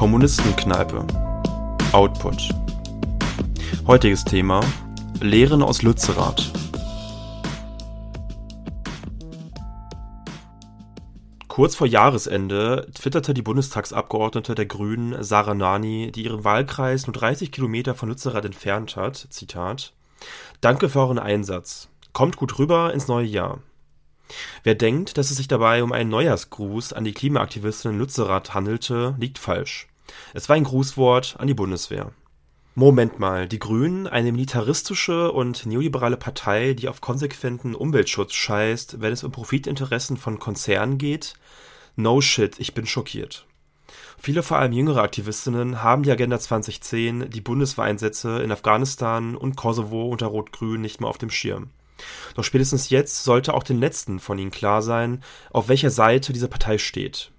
Kommunistenkneipe. Output. Heutiges Thema: Lehren aus Lützerath. Kurz vor Jahresende twitterte die Bundestagsabgeordnete der Grünen Sarah Nani, die ihren Wahlkreis nur 30 Kilometer von Lützerath entfernt hat, Zitat: Danke für euren Einsatz. Kommt gut rüber ins neue Jahr. Wer denkt, dass es sich dabei um einen Neujahrsgruß an die Klimaaktivistin in Lützerath handelte, liegt falsch. Es war ein Grußwort an die Bundeswehr. Moment mal, die Grünen, eine militaristische und neoliberale Partei, die auf konsequenten Umweltschutz scheißt, wenn es um Profitinteressen von Konzernen geht? No shit, ich bin schockiert. Viele vor allem jüngere Aktivistinnen haben die Agenda 2010, die Bundeswehreinsätze in Afghanistan und Kosovo unter Rot-Grün nicht mehr auf dem Schirm. Doch spätestens jetzt sollte auch den letzten von ihnen klar sein, auf welcher Seite diese Partei steht.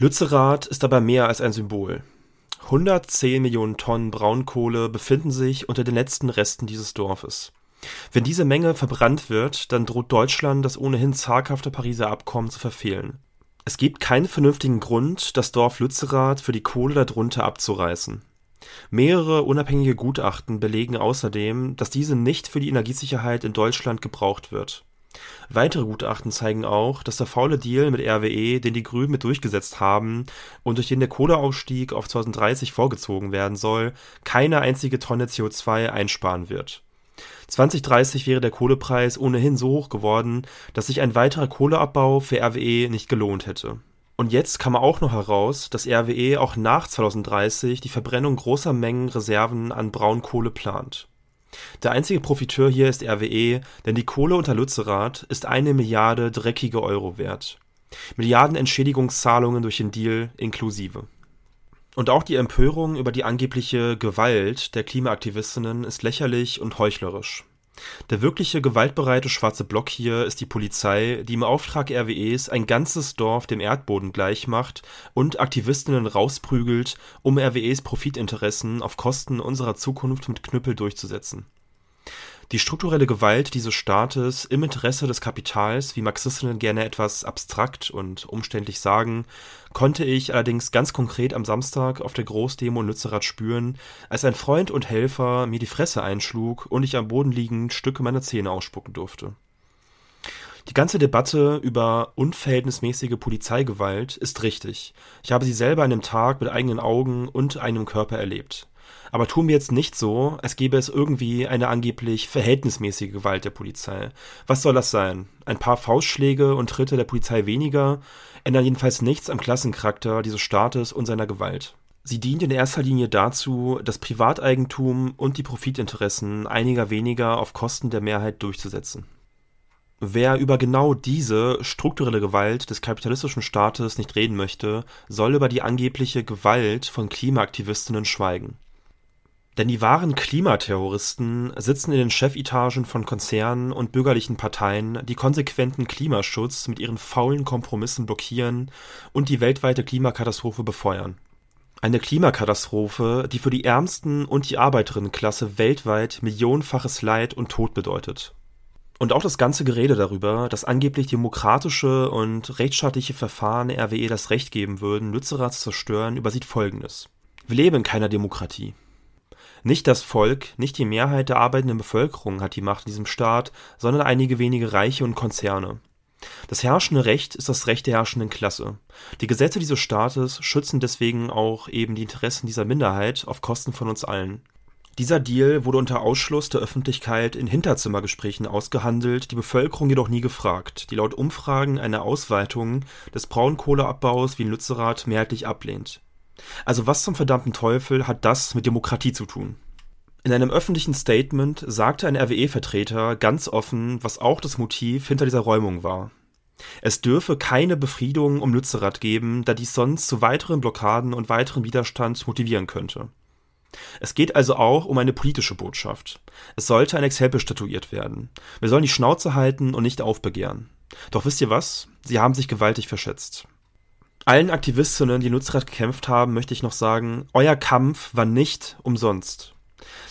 Lützerath ist aber mehr als ein Symbol. 110 Millionen Tonnen Braunkohle befinden sich unter den letzten Resten dieses Dorfes. Wenn diese Menge verbrannt wird, dann droht Deutschland das ohnehin zaghafte Pariser Abkommen zu verfehlen. Es gibt keinen vernünftigen Grund, das Dorf Lützerath für die Kohle darunter abzureißen. Mehrere unabhängige Gutachten belegen außerdem, dass diese nicht für die Energiesicherheit in Deutschland gebraucht wird. Weitere Gutachten zeigen auch, dass der faule Deal mit RWE, den die Grünen mit durchgesetzt haben und durch den der Kohleausstieg auf 2030 vorgezogen werden soll, keine einzige Tonne CO2 einsparen wird. 2030 wäre der Kohlepreis ohnehin so hoch geworden, dass sich ein weiterer Kohleabbau für RWE nicht gelohnt hätte und jetzt kam auch noch heraus, dass RWE auch nach 2030 die Verbrennung großer Mengen Reserven an Braunkohle plant. Der einzige Profiteur hier ist RWE, denn die Kohle unter Lützerath ist eine Milliarde dreckige Euro wert. Milliarden Entschädigungszahlungen durch den Deal inklusive. Und auch die Empörung über die angebliche Gewalt der Klimaaktivistinnen ist lächerlich und heuchlerisch. Der wirkliche gewaltbereite schwarze Block hier ist die Polizei, die im Auftrag RWEs ein ganzes Dorf dem Erdboden gleichmacht und Aktivistinnen rausprügelt, um RWEs Profitinteressen auf Kosten unserer Zukunft mit Knüppel durchzusetzen die strukturelle Gewalt dieses Staates im Interesse des Kapitals, wie Marxistinnen gerne etwas abstrakt und umständlich sagen, konnte ich allerdings ganz konkret am Samstag auf der Großdemo in Lützerath spüren, als ein Freund und Helfer mir die Fresse einschlug und ich am Boden liegend Stücke meiner Zähne ausspucken durfte. Die ganze Debatte über unverhältnismäßige Polizeigewalt ist richtig. Ich habe sie selber an dem Tag mit eigenen Augen und einem Körper erlebt. Aber tun wir jetzt nicht so, als gäbe es irgendwie eine angeblich verhältnismäßige Gewalt der Polizei. Was soll das sein? Ein paar Faustschläge und Tritte der Polizei weniger ändern jedenfalls nichts am Klassencharakter dieses Staates und seiner Gewalt. Sie dient in erster Linie dazu, das Privateigentum und die Profitinteressen einiger weniger auf Kosten der Mehrheit durchzusetzen. Wer über genau diese strukturelle Gewalt des kapitalistischen Staates nicht reden möchte, soll über die angebliche Gewalt von Klimaaktivistinnen schweigen. Denn die wahren Klimaterroristen sitzen in den Chefetagen von Konzernen und bürgerlichen Parteien, die konsequenten Klimaschutz mit ihren faulen Kompromissen blockieren und die weltweite Klimakatastrophe befeuern. Eine Klimakatastrophe, die für die Ärmsten und die Arbeiterinnenklasse weltweit millionenfaches Leid und Tod bedeutet. Und auch das ganze Gerede darüber, dass angeblich demokratische und rechtsstaatliche Verfahren RWE das Recht geben würden, Lützerath zu zerstören, übersieht Folgendes. Wir leben in keiner Demokratie. Nicht das Volk, nicht die Mehrheit der arbeitenden Bevölkerung hat die Macht in diesem Staat, sondern einige wenige Reiche und Konzerne. Das herrschende Recht ist das Recht der herrschenden Klasse. Die Gesetze dieses Staates schützen deswegen auch eben die Interessen dieser Minderheit auf Kosten von uns allen. Dieser Deal wurde unter Ausschluss der Öffentlichkeit in Hinterzimmergesprächen ausgehandelt, die Bevölkerung jedoch nie gefragt, die laut Umfragen eine Ausweitung des Braunkohleabbaus wie in Lützerath mehrheitlich ablehnt. Also was zum verdammten Teufel hat das mit Demokratie zu tun? In einem öffentlichen Statement sagte ein RWE-Vertreter ganz offen, was auch das Motiv hinter dieser Räumung war. Es dürfe keine Befriedung um Lützerath geben, da dies sonst zu weiteren Blockaden und weiteren Widerstand motivieren könnte. Es geht also auch um eine politische Botschaft. Es sollte ein Exempel statuiert werden. Wir sollen die Schnauze halten und nicht aufbegehren. Doch wisst ihr was? Sie haben sich gewaltig verschätzt. Allen Aktivistinnen, die Nutzrad gekämpft haben, möchte ich noch sagen, euer Kampf war nicht umsonst.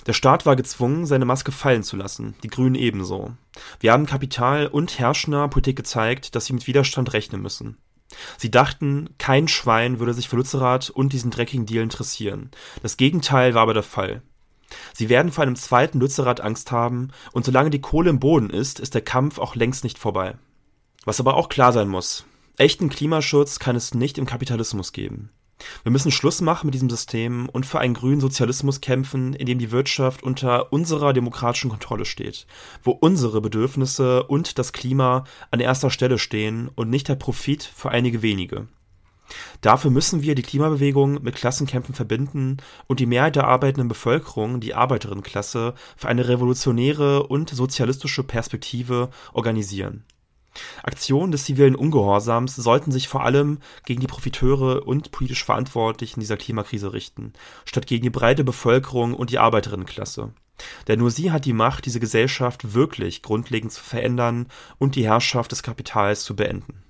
Der Staat war gezwungen, seine Maske fallen zu lassen, die Grünen ebenso. Wir haben Kapital und herrschender Politik gezeigt, dass sie mit Widerstand rechnen müssen. Sie dachten, kein Schwein würde sich für Lützerath und diesen dreckigen Deal interessieren. Das Gegenteil war aber der Fall. Sie werden vor einem zweiten Lützerath Angst haben, und solange die Kohle im Boden ist, ist der Kampf auch längst nicht vorbei. Was aber auch klar sein muss, echten Klimaschutz kann es nicht im Kapitalismus geben. Wir müssen Schluss machen mit diesem System und für einen grünen Sozialismus kämpfen, in dem die Wirtschaft unter unserer demokratischen Kontrolle steht, wo unsere Bedürfnisse und das Klima an erster Stelle stehen und nicht der Profit für einige wenige. Dafür müssen wir die Klimabewegung mit Klassenkämpfen verbinden und die Mehrheit der arbeitenden Bevölkerung, die Arbeiterinnenklasse, für eine revolutionäre und sozialistische Perspektive organisieren. Aktionen des zivilen Ungehorsams sollten sich vor allem gegen die Profiteure und politisch Verantwortlichen dieser Klimakrise richten, statt gegen die breite Bevölkerung und die Arbeiterinnenklasse. Denn nur sie hat die Macht, diese Gesellschaft wirklich grundlegend zu verändern und die Herrschaft des Kapitals zu beenden